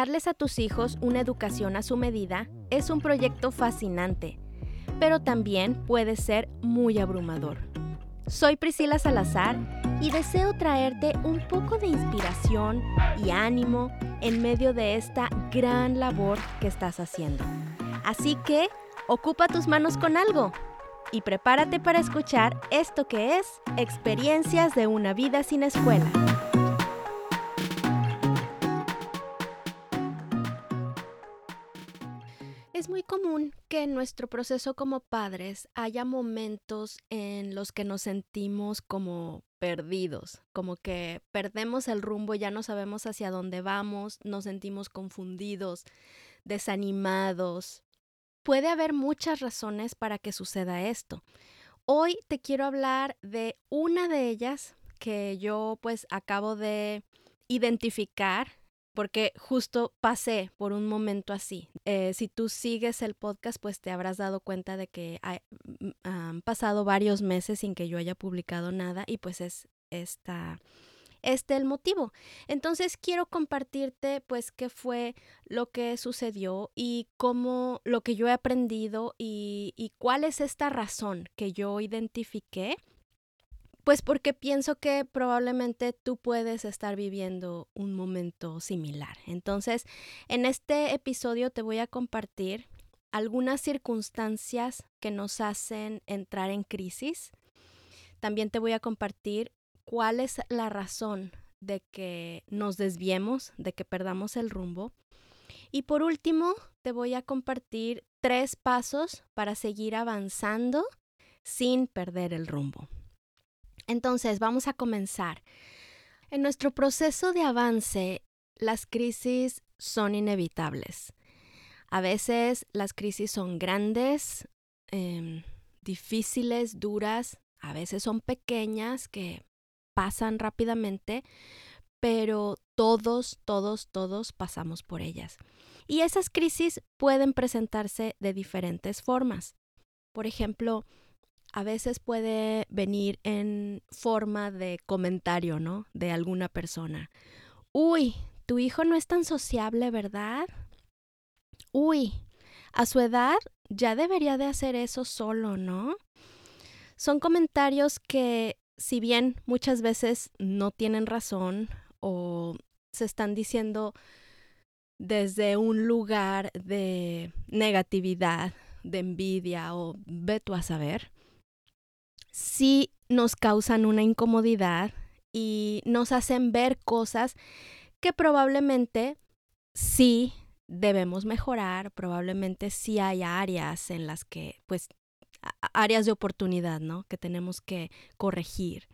darles a tus hijos una educación a su medida es un proyecto fascinante, pero también puede ser muy abrumador. Soy Priscila Salazar y deseo traerte un poco de inspiración y ánimo en medio de esta gran labor que estás haciendo. Así que, ocupa tus manos con algo y prepárate para escuchar esto que es Experiencias de una vida sin escuela. Es muy común que en nuestro proceso como padres haya momentos en los que nos sentimos como perdidos, como que perdemos el rumbo, ya no sabemos hacia dónde vamos, nos sentimos confundidos, desanimados. Puede haber muchas razones para que suceda esto. Hoy te quiero hablar de una de ellas que yo pues acabo de identificar porque justo pasé por un momento así. Eh, si tú sigues el podcast, pues te habrás dado cuenta de que mm, han pasado varios meses sin que yo haya publicado nada y pues es esta este el motivo. Entonces quiero compartirte pues qué fue lo que sucedió y cómo lo que yo he aprendido y, y cuál es esta razón que yo identifiqué pues porque pienso que probablemente tú puedes estar viviendo un momento similar. Entonces, en este episodio te voy a compartir algunas circunstancias que nos hacen entrar en crisis. También te voy a compartir cuál es la razón de que nos desviemos, de que perdamos el rumbo. Y por último, te voy a compartir tres pasos para seguir avanzando sin perder el rumbo. Entonces, vamos a comenzar. En nuestro proceso de avance, las crisis son inevitables. A veces las crisis son grandes, em, difíciles, duras, a veces son pequeñas que pasan rápidamente, pero todos, todos, todos pasamos por ellas. Y esas crisis pueden presentarse de diferentes formas. Por ejemplo, a veces puede venir en forma de comentario, ¿no? De alguna persona. Uy, tu hijo no es tan sociable, ¿verdad? Uy, a su edad ya debería de hacer eso solo, ¿no? Son comentarios que, si bien muchas veces no tienen razón o se están diciendo desde un lugar de negatividad, de envidia o ve tú a saber, sí nos causan una incomodidad y nos hacen ver cosas que probablemente sí debemos mejorar, probablemente sí hay áreas en las que, pues, áreas de oportunidad, ¿no? Que tenemos que corregir.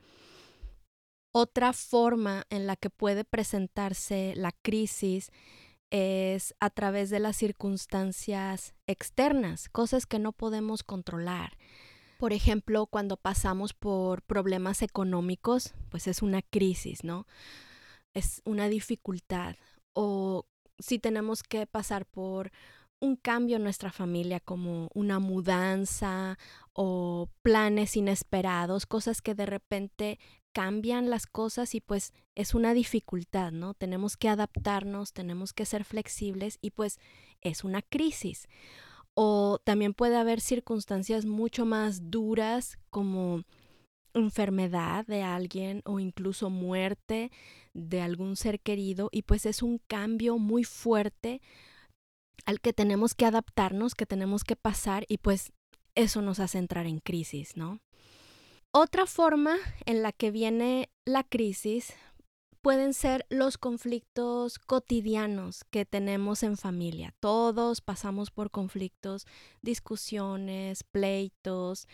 Otra forma en la que puede presentarse la crisis es a través de las circunstancias externas, cosas que no podemos controlar. Por ejemplo, cuando pasamos por problemas económicos, pues es una crisis, ¿no? Es una dificultad. O si tenemos que pasar por un cambio en nuestra familia como una mudanza o planes inesperados, cosas que de repente cambian las cosas y pues es una dificultad, ¿no? Tenemos que adaptarnos, tenemos que ser flexibles y pues es una crisis. O también puede haber circunstancias mucho más duras como enfermedad de alguien o incluso muerte de algún ser querido y pues es un cambio muy fuerte al que tenemos que adaptarnos, que tenemos que pasar y pues eso nos hace entrar en crisis, ¿no? Otra forma en la que viene la crisis pueden ser los conflictos cotidianos que tenemos en familia. Todos pasamos por conflictos, discusiones, pleitos.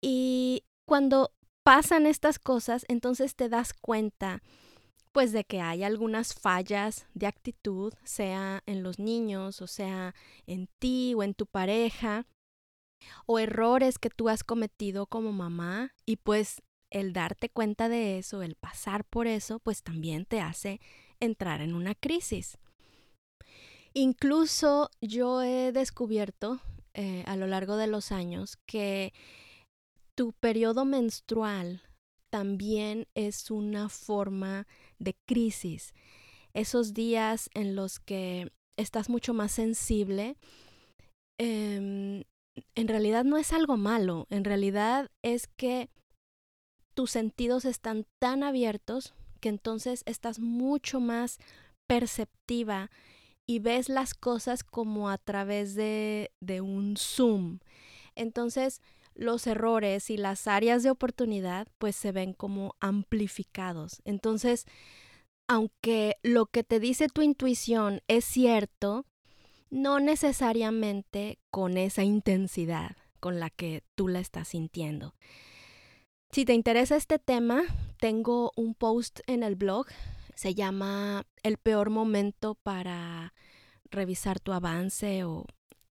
Y cuando pasan estas cosas, entonces te das cuenta pues de que hay algunas fallas de actitud, sea en los niños, o sea en ti o en tu pareja, o errores que tú has cometido como mamá y pues el darte cuenta de eso, el pasar por eso, pues también te hace entrar en una crisis. Incluso yo he descubierto eh, a lo largo de los años que tu periodo menstrual también es una forma de crisis. esos días en los que estás mucho más sensible, em, en realidad no es algo malo, en realidad es que tus sentidos están tan abiertos que entonces estás mucho más perceptiva y ves las cosas como a través de, de un zoom. Entonces, los errores y las áreas de oportunidad pues se ven como amplificados. Entonces, aunque lo que te dice tu intuición es cierto, no necesariamente con esa intensidad con la que tú la estás sintiendo. Si te interesa este tema, tengo un post en el blog, se llama El peor momento para revisar tu avance o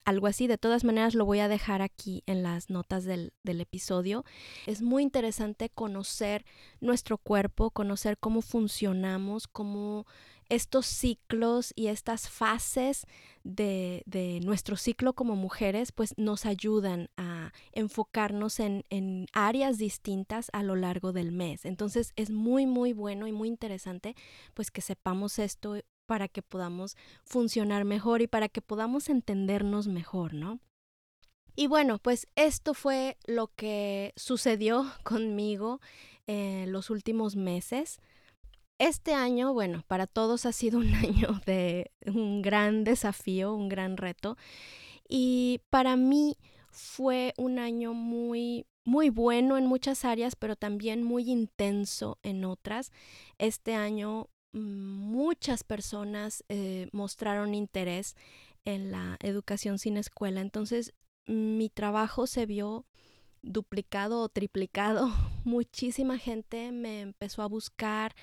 algo así. De todas maneras, lo voy a dejar aquí en las notas del, episodio. Es muy interesante conocer nuestro cuerpo, conocer cómo funcionamos, cómo estos ciclos y estas fases de, de nuestro ciclo como mujeres, pues nos ayudan a enfocarnos en, en áreas distintas a lo largo del mes. Entonces es muy, muy bueno y muy interesante pues que sepamos esto para que podamos funcionar mejor y para que podamos entendernos mejor, ¿no? Y bueno, pues esto fue lo que sucedió conmigo en los últimos meses. Este año, bueno, para todos ha sido un año de un gran desafío, un gran reto. Y para mí fue un año muy, muy bueno en muchas áreas, pero también muy intenso en otras. Este año muchas personas eh, mostraron interés en la educación sin escuela. Entonces, mi trabajo se vio duplicado o triplicado. Muchísima gente me empezó a buscar.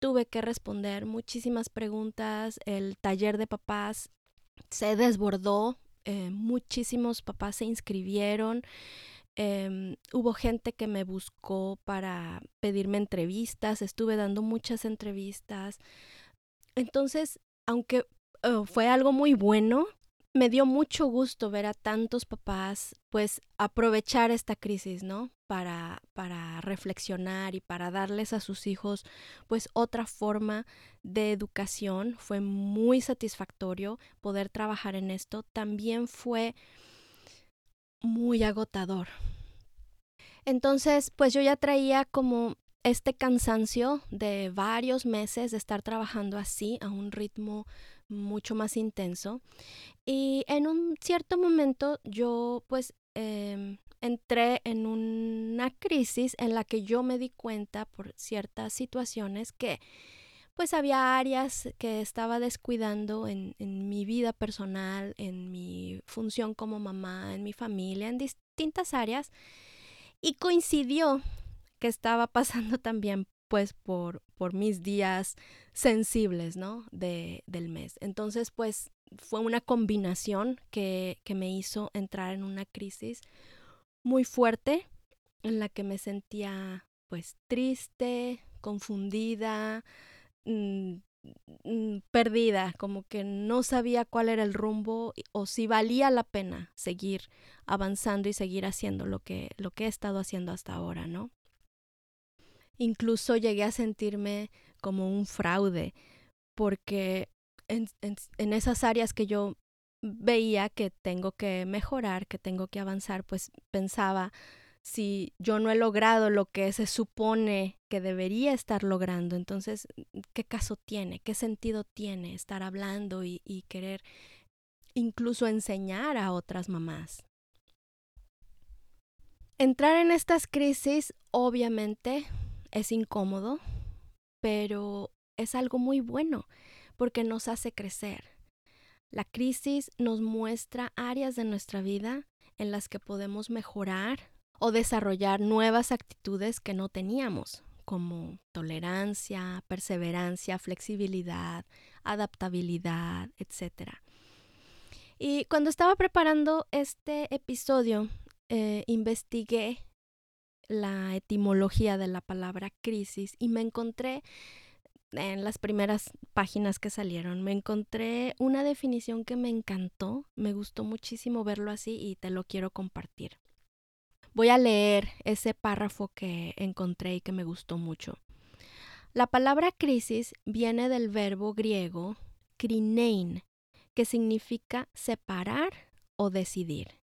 Tuve que responder muchísimas preguntas. El taller de papás se desbordó. Eh, muchísimos papás se inscribieron. Em, hubo gente que me buscó para pedirme entrevistas, estuve dando muchas entrevistas. Entonces, aunque oh, fue algo muy bueno, me dio mucho gusto ver a tantos papás pues aprovechar esta crisis, ¿no? Para, para reflexionar y para darles a sus hijos pues otra forma de educación. Fue muy satisfactorio poder trabajar en esto. También fue muy agotador. Entonces, pues yo ya traía como este cansancio de varios meses de estar trabajando así a un ritmo mucho más intenso. Y en un cierto momento yo pues em, entré en una crisis en la que yo me di cuenta por ciertas situaciones que pues había áreas que estaba descuidando en, en, mi vida personal, en mi función como mamá, en mi familia, en distintas áreas. Y coincidió que estaba pasando también pues por, por mis días sensibles, ¿no? De, del mes. Entonces pues fue una combinación que, que me hizo entrar en una crisis muy fuerte en la que me sentía pues triste, confundida, Mm, mm, perdida, como que no sabía cuál era el rumbo o si valía la pena seguir avanzando y seguir haciendo lo que, lo que he estado haciendo hasta ahora, ¿no? Incluso llegué a sentirme como un fraude, porque en, esas áreas que yo veía que tengo que mejorar, que tengo que avanzar, pues pensaba, si yo no he logrado lo que se supone que debería estar logrando, entonces, ¿qué caso tiene? ¿Qué sentido tiene estar hablando y, y querer incluso enseñar a otras mamás? Entrar en estas crisis obviamente es incómodo, pero es algo muy bueno porque nos hace crecer. La crisis nos muestra áreas de nuestra vida en las que podemos mejorar o desarrollar nuevas actitudes que no teníamos, como tolerancia, perseverancia, flexibilidad, adaptabilidad, etc. Y cuando estaba preparando este episodio, eh, investigué la etimología de la palabra crisis y me encontré en las primeras páginas que salieron, me encontré una definición que me encantó, me gustó muchísimo verlo así y te lo quiero compartir. Voy a leer ese párrafo que encontré y que me gustó mucho. La palabra crisis viene del verbo griego krinein, que significa separar o decidir.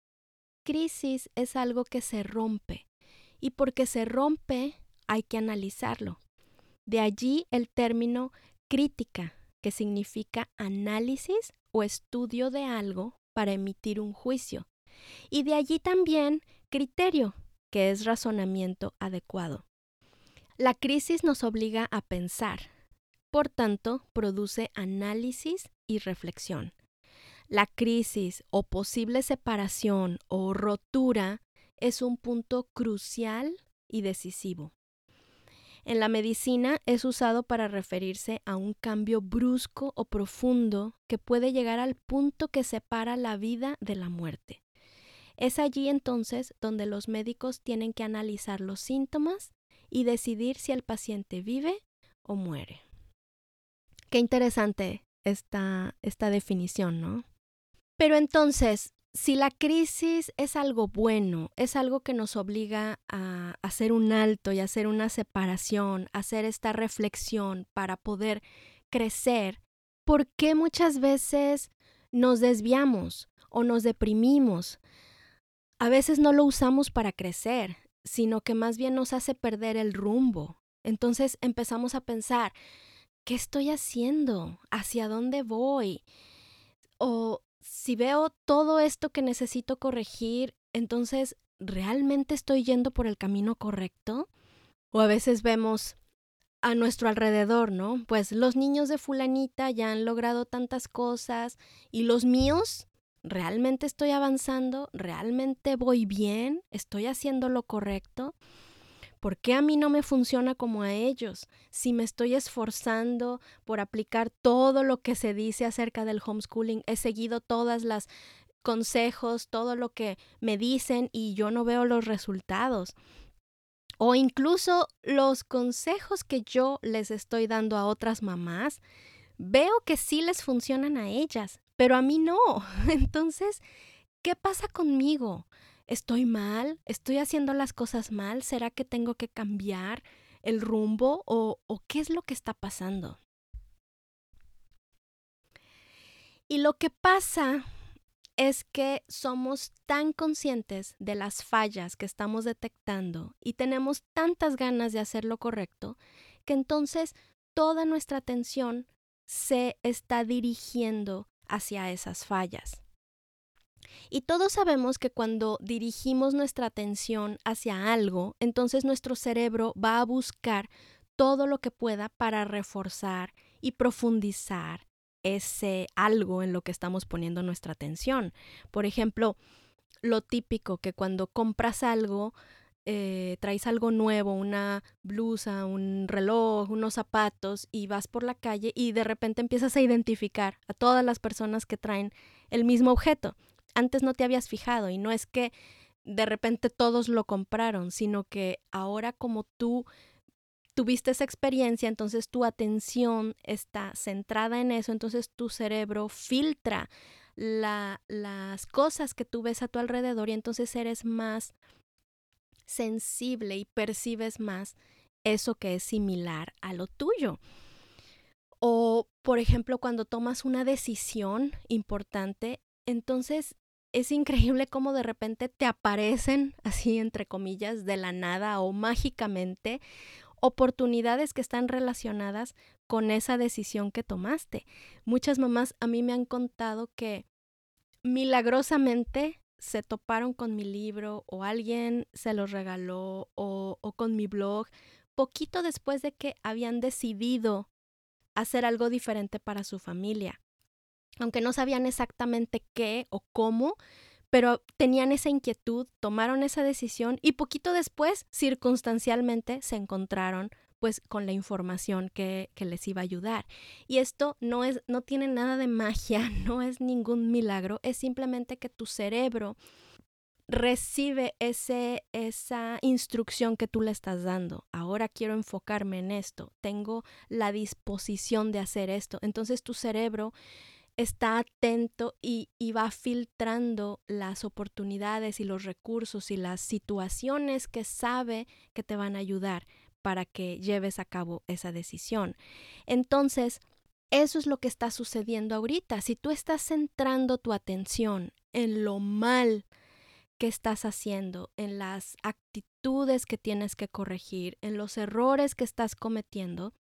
Crisis es algo que se rompe y porque se rompe hay que analizarlo. De allí el término crítica, que significa análisis o estudio de algo para emitir un juicio. Y de allí también criterio, que es razonamiento adecuado. La crisis nos obliga a pensar, por tanto, produce análisis y reflexión. La crisis o posible separación o rotura es un punto crucial y decisivo. En la medicina es usado para referirse a un cambio brusco o profundo que puede llegar al punto que separa la vida de la muerte. Es allí entonces donde los médicos tienen que analizar los síntomas y decidir si el paciente vive o muere. Qué interesante esta, esta definición, ¿no? Pero entonces, si la crisis es algo bueno, es algo que nos obliga a hacer un alto y hacer una separación, hacer esta reflexión para poder crecer, ¿por qué muchas veces nos desviamos o nos deprimimos? A veces no lo usamos para crecer, sino que más bien nos hace perder el rumbo. Entonces empezamos a pensar, ¿qué estoy haciendo? ¿Hacia dónde voy? O si veo todo esto que necesito corregir, entonces, ¿realmente estoy yendo por el camino correcto? O a veces vemos a nuestro alrededor, ¿no? Pues los niños de fulanita ya han logrado tantas cosas y los míos ¿realmente estoy avanzando? ¿Realmente voy bien? ¿Estoy haciendo lo correcto? ¿Por qué a mí no me funciona como a ellos? Si me estoy esforzando por aplicar todo lo que se dice acerca del homeschooling, he seguido todas las consejos, todo lo que me dicen y yo no veo los resultados. O incluso los consejos que yo les estoy dando a otras mamás, veo que sí les funcionan a ellas, pero a mí no. Entonces, ¿qué pasa conmigo? ¿Estoy mal? ¿Estoy haciendo las cosas mal? ¿Será que tengo que cambiar el rumbo o, qué es lo que está pasando? Y lo que pasa es que somos tan conscientes de las fallas que estamos detectando y tenemos tantas ganas de hacer lo correcto que entonces toda nuestra atención se está dirigiendo hacia esas fallas. Y todos sabemos que cuando dirigimos nuestra atención hacia algo, entonces nuestro cerebro va a buscar todo lo que pueda para reforzar y profundizar ese algo en lo que estamos poniendo nuestra atención. Por ejemplo, lo típico que cuando compras algo, eh, traes algo nuevo, una blusa, un reloj, unos zapatos y vas por la calle y de repente empiezas a identificar a todas las personas que traen el mismo objeto. Antes no te habías fijado y no es que de repente todos lo compraron, sino que ahora como tú tuviste esa experiencia, entonces tu atención está centrada en eso, entonces tu cerebro filtra las cosas que tú ves a tu alrededor y entonces eres más sensible y percibes más eso que es similar a lo tuyo. O, por ejemplo, cuando tomas una decisión importante, entonces es increíble cómo de repente te aparecen, así entre comillas, de la nada o mágicamente, oportunidades que están relacionadas con esa decisión que tomaste. Muchas mamás a mí me han contado que milagrosamente se toparon con mi libro o alguien se los regaló o, o con mi blog poquito después de que habían decidido hacer algo diferente para su familia. Aunque no sabían exactamente qué o cómo, pero tenían esa inquietud, tomaron esa decisión y poquito después, circunstancialmente, se encontraron pues con la información que, que, les iba a ayudar. Y esto no es, no tiene nada de magia, no es ningún milagro, es simplemente que tu cerebro recibe ese, esa instrucción que tú le estás dando. Ahora quiero enfocarme en esto, tengo la disposición de hacer esto. Entonces tu cerebro está atento y, y, va filtrando las oportunidades y los recursos y las situaciones que sabe que te van a ayudar para que lleves a cabo esa decisión. Entonces, eso es lo que está sucediendo ahorita. Si tú estás centrando tu atención en lo mal que estás haciendo, en las actitudes que tienes que corregir, en los errores que estás cometiendo,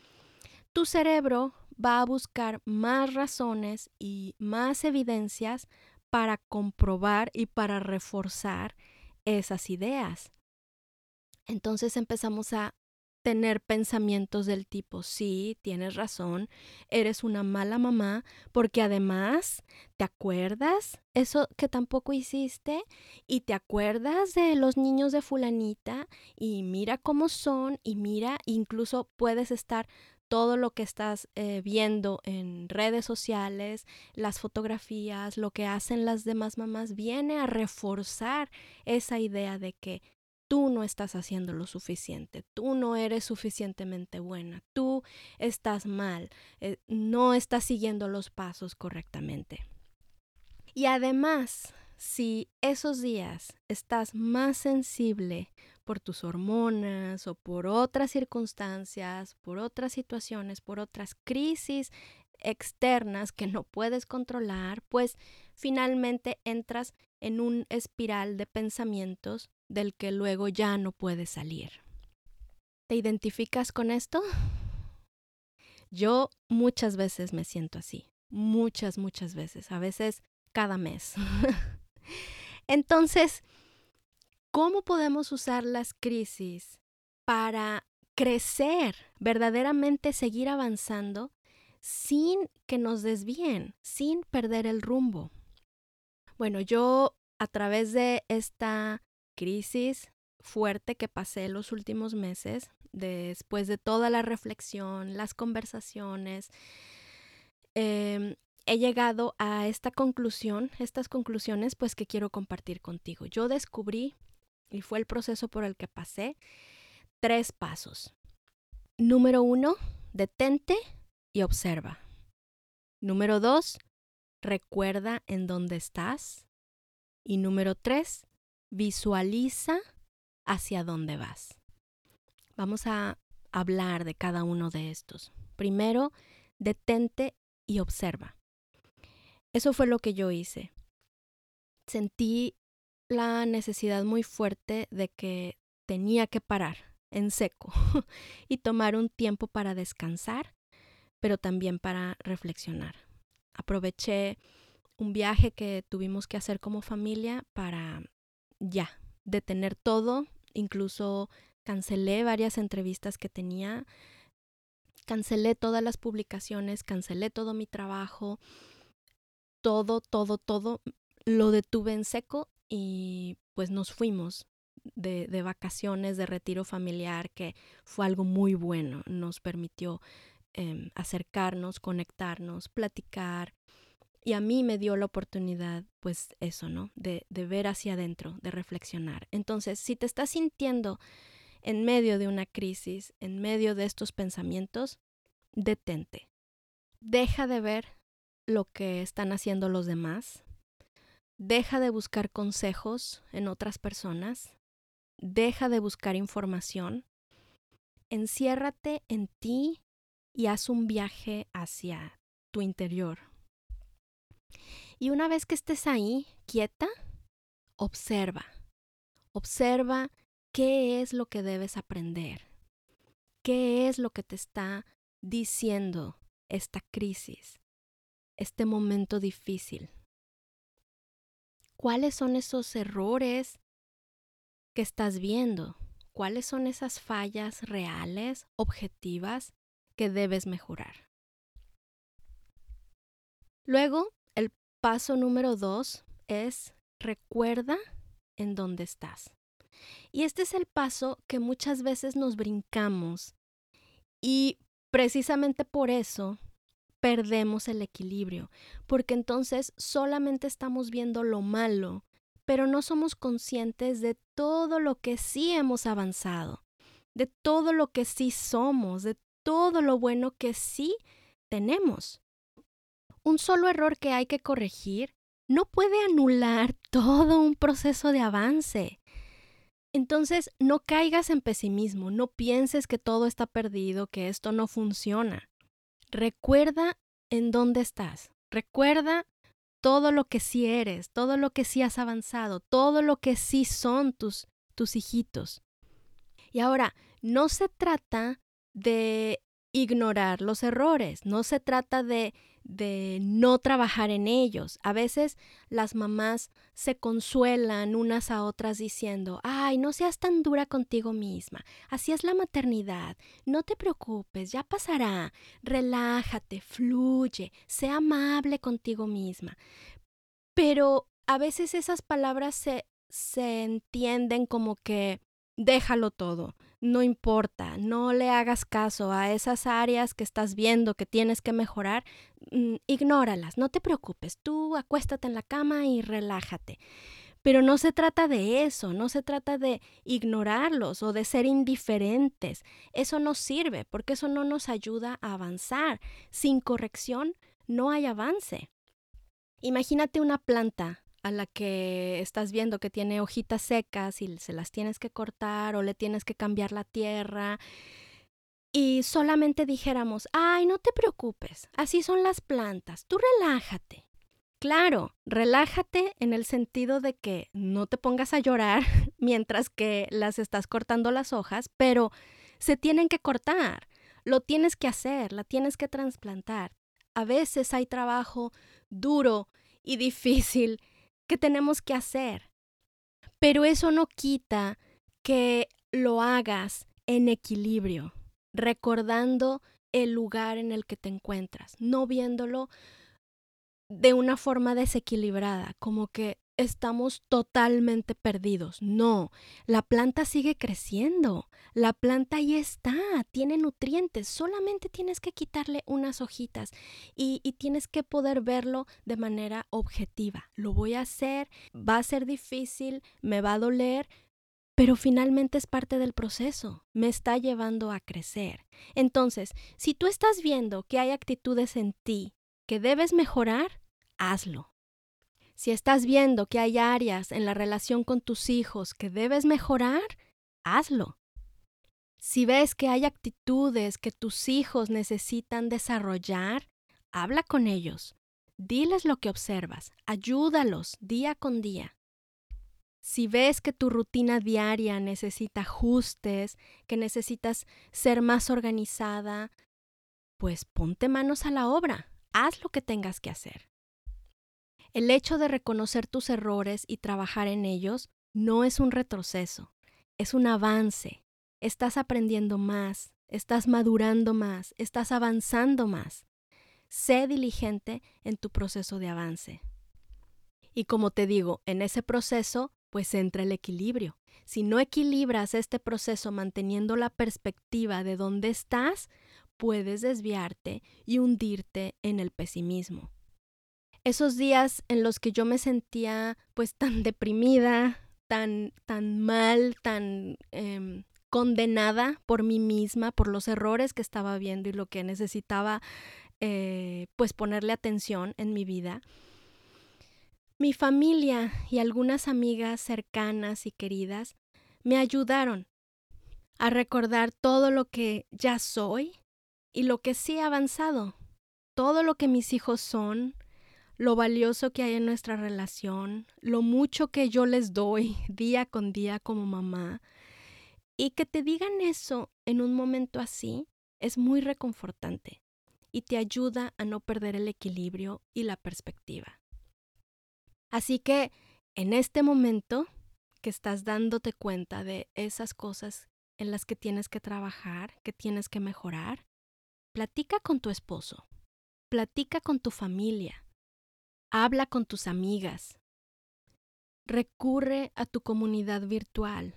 tu cerebro va a buscar más razones y más evidencias para comprobar y para reforzar esas ideas. Entonces empezamos a tener pensamientos del tipo, sí, tienes razón, eres una mala mamá, porque además, ¿te acuerdas eso que tampoco hiciste? Y te acuerdas de los niños de fulanita y mira cómo son y mira, incluso puedes estar todo lo que estás eh, viendo en redes sociales, las fotografías, lo que hacen las demás mamás, viene a reforzar esa idea de que tú no estás haciendo lo suficiente, tú no eres suficientemente buena, tú estás mal, eh, no estás siguiendo los pasos correctamente. Y además, si esos días estás más sensible por tus hormonas o por otras circunstancias, por otras situaciones, por otras crisis externas que no puedes controlar, pues finalmente entras en un espiral de pensamientos del que luego ya no puedes salir. ¿Te identificas con esto? Yo muchas veces me siento así, muchas, muchas veces, a veces cada mes. Entonces, ¿cómo podemos usar las crisis para crecer, verdaderamente seguir avanzando sin que nos desvíen, sin perder el rumbo? Bueno, yo a través de esta crisis fuerte que pasé los últimos meses, después de toda la reflexión, las conversaciones, em, he llegado a esta conclusión, estas conclusiones pues que quiero compartir contigo. Yo descubrí, y fue el proceso por el que pasé, tres pasos. Número uno, detente y observa. Número dos, recuerda en dónde estás. Y número tres, visualiza hacia dónde vas. Vamos a hablar de cada uno de estos. Primero, detente y observa. Eso fue lo que yo hice. Sentí la necesidad muy fuerte de que tenía que parar en seco y tomar un tiempo para descansar, pero también para reflexionar. Aproveché un viaje que tuvimos que hacer como familia para ya detener todo, incluso cancelé varias entrevistas que tenía, cancelé todas las publicaciones, cancelé todo mi trabajo, todo, todo, todo lo detuve en seco y pues nos fuimos de, de, vacaciones, de retiro familiar, que fue algo muy bueno. Nos permitió eh, acercarnos, conectarnos, platicar. Y a mí me dio la oportunidad, pues eso, ¿no? De, de ver hacia adentro, de reflexionar. Entonces, si te estás sintiendo en medio de una crisis, en medio de estos pensamientos, detente. Deja de ver lo que están haciendo los demás. Deja de buscar consejos en otras personas. Deja de buscar información. Enciérrate en ti y haz un viaje hacia tu interior. Y una vez que estés ahí, quieta, observa. Observa qué es lo que debes aprender. ¿Qué es lo que te está diciendo esta crisis? este momento difícil? ¿Cuáles son esos errores que estás viendo? ¿Cuáles son esas fallas reales, objetivas, que debes mejorar? Luego, el paso número dos es recuerda en dónde estás. Y este es el paso que muchas veces nos brincamos y precisamente por eso perdemos el equilibrio, porque entonces solamente estamos viendo lo malo, pero no somos conscientes de todo lo que sí hemos avanzado, de todo lo que sí somos, de todo lo bueno que sí tenemos. Un solo error que hay que corregir no puede anular todo un proceso de avance. Entonces, no caigas en pesimismo, no pienses que todo está perdido, que esto no funciona. Recuerda en dónde estás. Recuerda todo lo que sí eres, todo lo que sí has avanzado, todo lo que sí son tus, tus hijitos. Y ahora, no se trata de ignorar los errores, no se trata de de no trabajar en ellos. A veces las mamás se consuelan unas a otras diciendo, ay, no seas tan dura contigo misma, así es la maternidad, no te preocupes, ya pasará, relájate, fluye, sea amable contigo misma. Pero a veces esas palabras se, se entienden como que déjalo todo, no importa, no le hagas caso a esas áreas que estás viendo que tienes que mejorar, mm, ignóralas, no te preocupes, tú acuéstate en la cama y relájate. Pero no se trata de eso, no se trata de ignorarlos o de ser indiferentes. Eso no sirve porque eso no nos ayuda a avanzar. Sin corrección no hay avance. Imagínate una planta a la que estás viendo que tiene hojitas secas y se las tienes que cortar o le tienes que cambiar la tierra y solamente dijéramos, ay, no te preocupes, así son las plantas, tú relájate. Claro, relájate en el sentido de que no te pongas a llorar mientras que las estás cortando las hojas, pero se tienen que cortar, lo tienes que hacer, la tienes que trasplantar. A veces hay trabajo duro y difícil que tenemos que hacer. Pero eso no quita que lo hagas en equilibrio, recordando el lugar en el que te encuentras, no viéndolo de una forma desequilibrada, como que estamos totalmente perdidos. No, la planta sigue creciendo. La planta ahí está, tiene nutrientes. Solamente tienes que quitarle unas hojitas y, y, tienes que poder verlo de manera objetiva. Lo voy a hacer, va a ser difícil, me va a doler, pero finalmente es parte del proceso, me está llevando a crecer. Entonces, si tú estás viendo que hay actitudes en ti que debes mejorar, hazlo si estás viendo que hay áreas en la relación con tus hijos que debes mejorar, hazlo. Si ves que hay actitudes que tus hijos necesitan desarrollar, habla con ellos. Diles lo que observas, ayúdalos día con día. Si ves que tu rutina diaria necesita ajustes, que necesitas ser más organizada, pues ponte manos a la obra, haz lo que tengas que hacer. El hecho de reconocer tus errores y trabajar en ellos no es un retroceso, es un avance. Estás aprendiendo más, estás madurando más, estás avanzando más. Sé diligente en tu proceso de avance. Y como te digo, en ese proceso, pues entra el equilibrio. Si no equilibras este proceso manteniendo la perspectiva de dónde estás, puedes desviarte y hundirte en el pesimismo esos días en los que yo me sentía pues tan deprimida, tan, tan mal, tan em, condenada por mí misma, por los errores que estaba viendo y lo que necesitaba eh, pues ponerle atención en mi vida. Mi familia y algunas amigas cercanas y queridas me ayudaron a recordar todo lo que ya soy y lo que sí he avanzado, todo lo que mis hijos son, lo valioso que hay en nuestra relación, lo mucho que yo les doy día con día como mamá. Y que te digan eso en un momento así es muy reconfortante y te ayuda a no perder el equilibrio y la perspectiva. Así que en este momento que estás dándote cuenta de esas cosas en las que tienes que trabajar, que tienes que mejorar, platica con tu esposo, platica con tu familia, Habla con tus amigas. Recurre a tu comunidad virtual.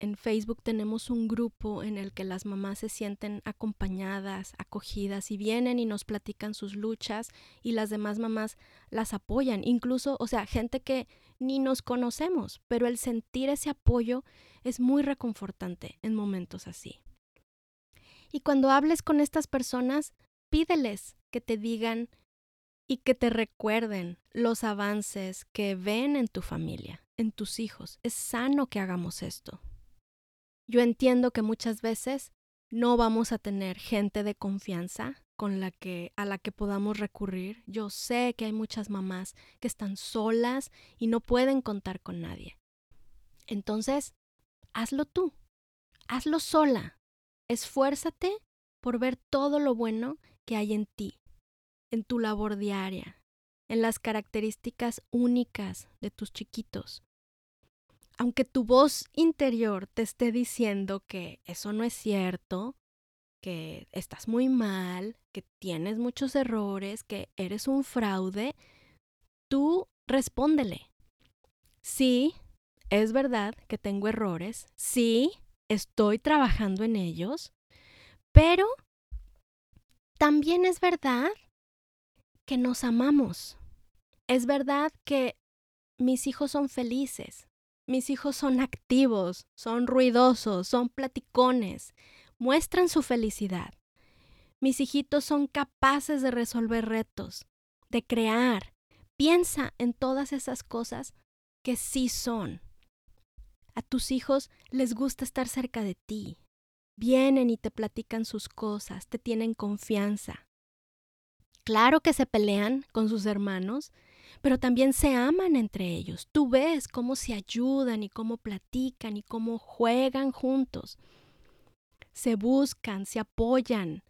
En Facebook tenemos un grupo en el que las mamás se sienten acompañadas, acogidas y vienen y nos platican sus luchas y las demás mamás las apoyan. Incluso, o sea, gente que ni nos conocemos, pero el sentir ese apoyo es muy reconfortante en momentos así. Y cuando hables con estas personas, pídeles que te digan y que te recuerden los avances que ven en tu familia, en tus hijos. Es sano que hagamos esto. Yo entiendo que muchas veces no vamos a tener gente de confianza con la que a la que podamos recurrir. Yo sé que hay muchas mamás que están solas y no pueden contar con nadie. Entonces, hazlo tú. Hazlo sola. Esfuérzate por ver todo lo bueno que hay en ti, en tu labor diaria, en las características únicas de tus chiquitos. Aunque tu voz interior te esté diciendo que eso no es cierto, que estás muy mal, que tienes muchos errores, que eres un fraude, tú respóndele. Sí, es verdad que tengo errores, sí, estoy trabajando en ellos, pero también es verdad que nos amamos. Es verdad que mis hijos son felices, mis hijos son activos, son ruidosos, son platicones, muestran su felicidad. Mis hijitos son capaces de resolver retos, de crear. Piensa en todas esas cosas que sí son. A tus hijos les gusta estar cerca de ti. Vienen y te platican sus cosas, te tienen confianza. Claro que se pelean con sus hermanos, pero también se aman entre ellos. Tú ves cómo se ayudan y cómo platican y cómo juegan juntos se buscan, se apoyan,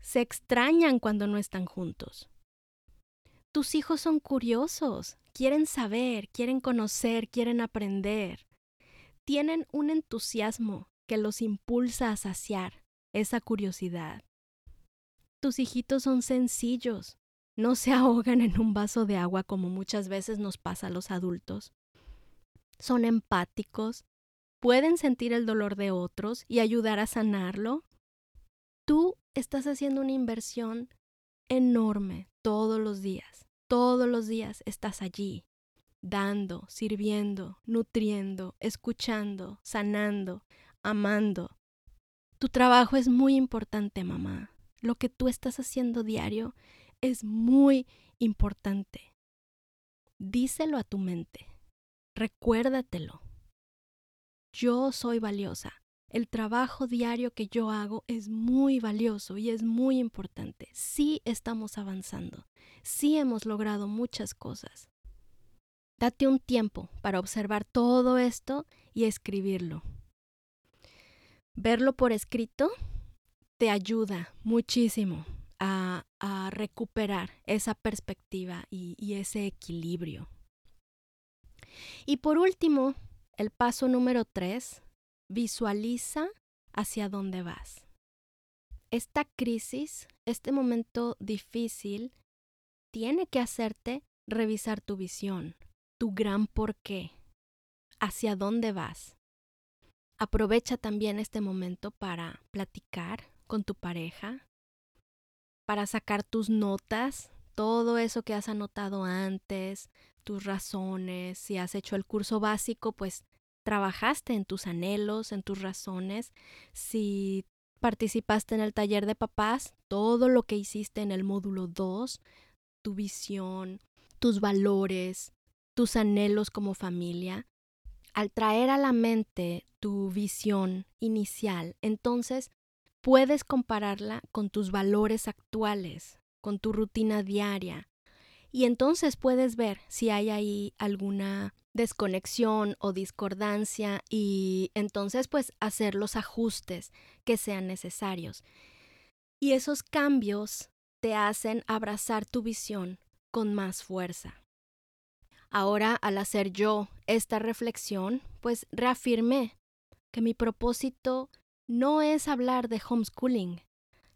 se extrañan cuando no están juntos. Tus hijos son curiosos, quieren saber, quieren conocer, quieren aprender. Tienen un entusiasmo que los impulsa a saciar esa curiosidad. Tus hijitos son sencillos, no se ahogan en un vaso de agua como muchas veces nos pasa a los adultos. Son empáticos, pueden sentir el dolor de otros y ayudar a sanarlo, tú estás haciendo una inversión enorme todos los días. Todos los días estás allí, dando, sirviendo, nutriendo, escuchando, sanando, amando. Tu trabajo es muy importante, mamá. Lo que tú estás haciendo diario es muy importante. Díselo a tu mente. Recuérdatelo. Yo soy valiosa. El trabajo diario que yo hago es muy valioso y es muy importante. Sí estamos avanzando. Sí hemos logrado muchas cosas. Date un tiempo para observar todo esto y escribirlo. Verlo por escrito te ayuda muchísimo a, recuperar esa perspectiva y, y ese equilibrio. Y por último, el paso número tres, visualiza hacia dónde vas. Esta crisis, este momento difícil, tiene que hacerte revisar tu visión, tu gran porqué, hacia dónde vas. Aprovecha también este momento para platicar con tu pareja, para sacar tus notas, todo eso que has anotado antes, tus razones, si has hecho el curso básico, pues trabajaste en tus anhelos, en tus razones, si participaste en el taller de papás, todo lo que hiciste en el módulo 2, tu visión, tus valores, tus anhelos como familia, al traer a la mente tu visión inicial, entonces puedes compararla con tus valores actuales, con tu rutina diaria, y entonces puedes ver si hay ahí alguna desconexión o discordancia y entonces pues hacer los ajustes que sean necesarios. Y esos cambios te hacen abrazar tu visión con más fuerza. Ahora, al hacer yo esta reflexión, pues reafirmé que mi propósito no es hablar de homeschooling,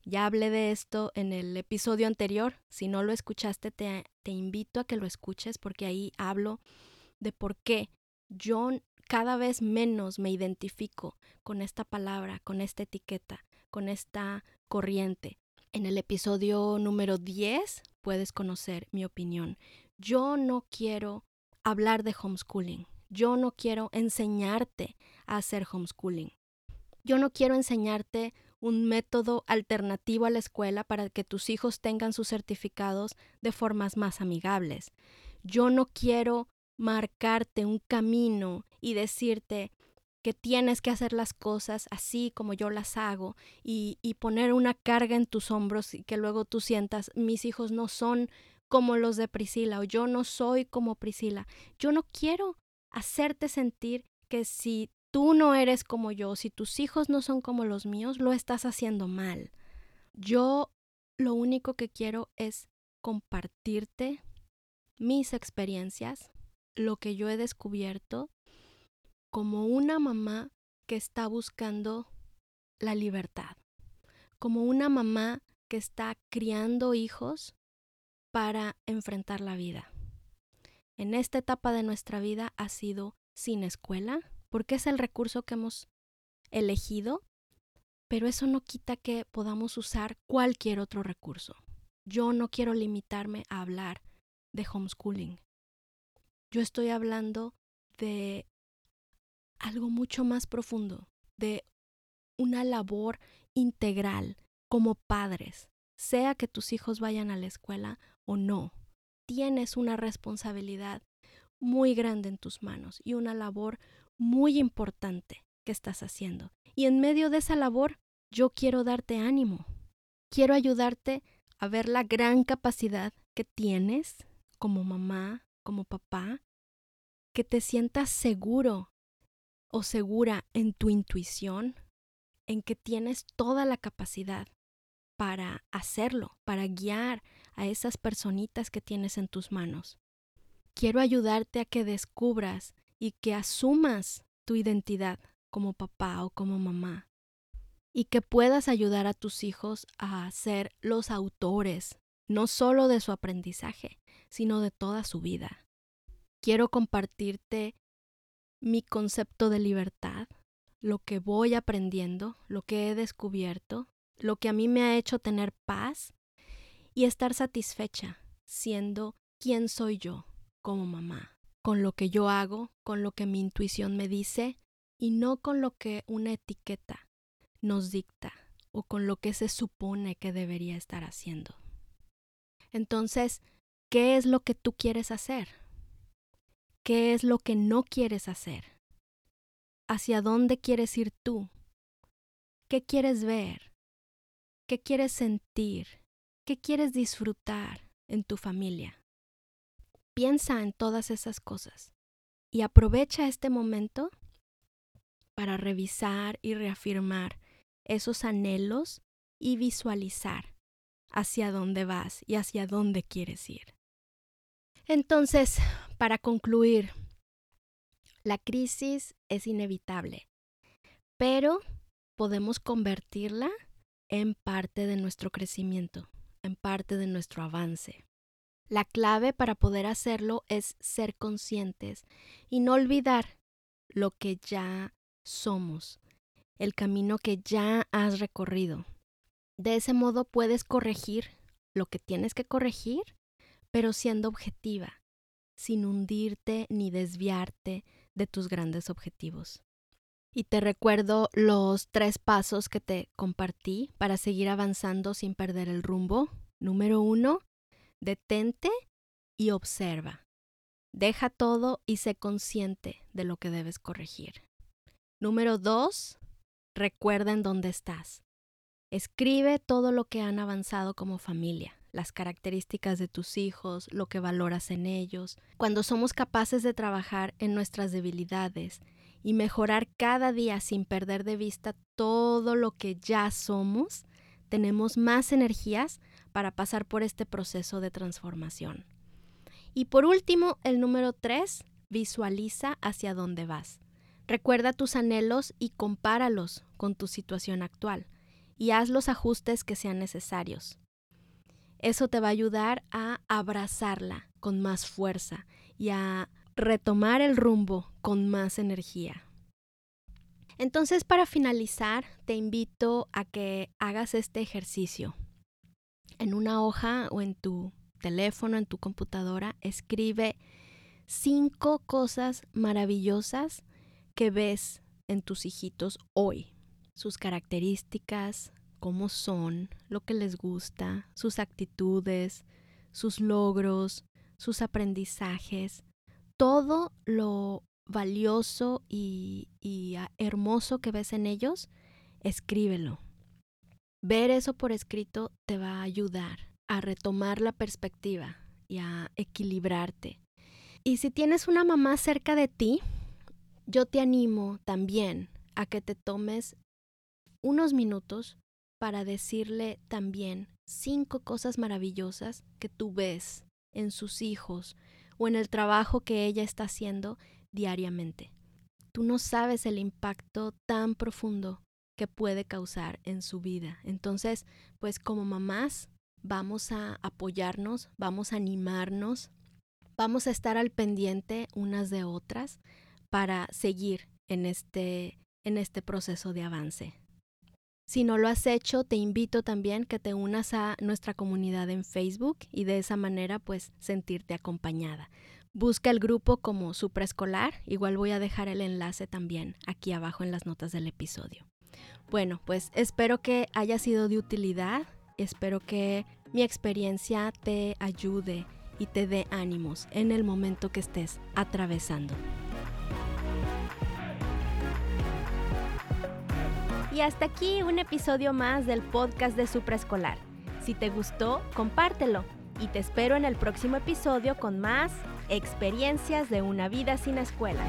ya hablé de esto en el episodio anterior. Si no lo escuchaste, te, invito a que lo escuches porque ahí hablo de por qué yo cada vez menos me identifico con esta palabra, con esta etiqueta, con esta corriente. En el episodio número 10 puedes conocer mi opinión. Yo no quiero hablar de homeschooling. Yo no quiero enseñarte a hacer homeschooling. Yo no quiero enseñarte un método alternativo a la escuela para que tus hijos tengan sus certificados de formas más amigables. Yo no quiero marcarte un camino y decirte que tienes que hacer las cosas así como yo las hago y, y poner una carga en tus hombros y que luego tú sientas mis hijos no son como los de Priscila o yo no soy como Priscila. Yo no quiero hacerte sentir que si tú no eres como yo, si tus hijos no son como los míos, lo estás haciendo mal. Yo lo único que quiero es compartirte mis experiencias, lo que yo he descubierto como una mamá que está buscando la libertad, como una mamá que está criando hijos para enfrentar la vida. En esta etapa de nuestra vida ha sido sin escuela, porque es el recurso que hemos elegido, pero eso no quita que podamos usar cualquier otro recurso. Yo no quiero limitarme a hablar de homeschooling. Yo estoy hablando de algo mucho más profundo, de una labor integral como padres, sea que tus hijos vayan a la escuela o no. Tienes una responsabilidad muy grande en tus manos y una labor muy importante que estás haciendo. Y en medio de esa labor, yo quiero darte ánimo. Quiero ayudarte a ver la gran capacidad que tienes como mamá, como papá, que te sientas seguro o segura en tu intuición, en que tienes toda la capacidad para hacerlo, para guiar a esas personitas que tienes en tus manos. Quiero ayudarte a que descubras y que asumas tu identidad como papá o como mamá y que puedas ayudar a tus hijos a ser los autores, no solo de su aprendizaje, sino de toda su vida. Quiero compartirte mi concepto de libertad, lo que voy aprendiendo, lo que he descubierto, lo que a mí me ha hecho tener paz y estar satisfecha siendo quien soy yo como mamá, con lo que yo hago, con lo que mi intuición me dice y no con lo que una etiqueta nos dicta o con lo que se supone que debería estar haciendo. Entonces, ¿qué es lo que tú quieres hacer? ¿Qué es lo que no quieres hacer? ¿Hacia dónde quieres ir tú? ¿Qué quieres ver? ¿Qué quieres sentir? ¿Qué quieres disfrutar en tu familia? Piensa en todas esas cosas y aprovecha este momento para revisar y reafirmar esos anhelos y visualizar hacia dónde vas y hacia dónde quieres ir. Entonces, para concluir, la crisis es inevitable, pero podemos convertirla en parte de nuestro crecimiento, en parte de nuestro avance. La clave para poder hacerlo es ser conscientes y no olvidar lo que ya somos, el camino que ya has recorrido. De ese modo puedes corregir lo que tienes que corregir, pero siendo objetiva, sin hundirte ni desviarte de tus grandes objetivos. Y te recuerdo los tres pasos que te compartí para seguir avanzando sin perder el rumbo. Número uno, Detente y observa. Deja todo y sé consciente de lo que debes corregir. Número dos, recuerda en dónde estás. Escribe todo lo que han avanzado como familia, las características de tus hijos, lo que valoras en ellos. Cuando somos capaces de trabajar en nuestras debilidades y mejorar cada día sin perder de vista todo lo que ya somos, tenemos más energías para pasar por este proceso de transformación. Y por último, el número tres, visualiza hacia dónde vas. Recuerda tus anhelos y compáralos con tu situación actual y haz los ajustes que sean necesarios. Eso te va a ayudar a abrazarla con más fuerza y a retomar el rumbo con más energía. Entonces, para finalizar, te invito a que hagas este ejercicio. En una hoja o en tu teléfono, en tu computadora, escribe cinco cosas maravillosas que ves en tus hijitos hoy. sus características, cómo son, lo que les gusta, sus actitudes, sus logros, sus aprendizajes, todo lo valioso y, ah, hermoso que ves en ellos, escríbelo. Ver eso por escrito te va a ayudar a retomar la perspectiva y a equilibrarte. Y si tienes una mamá cerca de ti, yo te animo también a que te tomes unos minutos para decirle también cinco cosas maravillosas que tú ves en sus hijos o en el trabajo que ella está haciendo diariamente. Tú no sabes el impacto tan profundo que puede causar en su vida. Entonces, pues como mamás, vamos a apoyarnos, vamos a animarnos, vamos a estar al pendiente unas de otras para seguir en este, en este proceso de avance. Si no lo has hecho, te invito también que te unas a nuestra comunidad en Facebook y de esa manera pues sentirte acompañada. Busca el grupo como supraescolar, igual voy a dejar el enlace también aquí abajo en las notas del episodio. Bueno, pues espero que haya sido de utilidad, espero que mi experiencia te ayude y te dé ánimos en el momento que estés atravesando. Y hasta aquí un episodio más del podcast de Supraescolar. Si te gustó, compártelo y te espero en el próximo episodio con más experiencias de una vida sin escuela.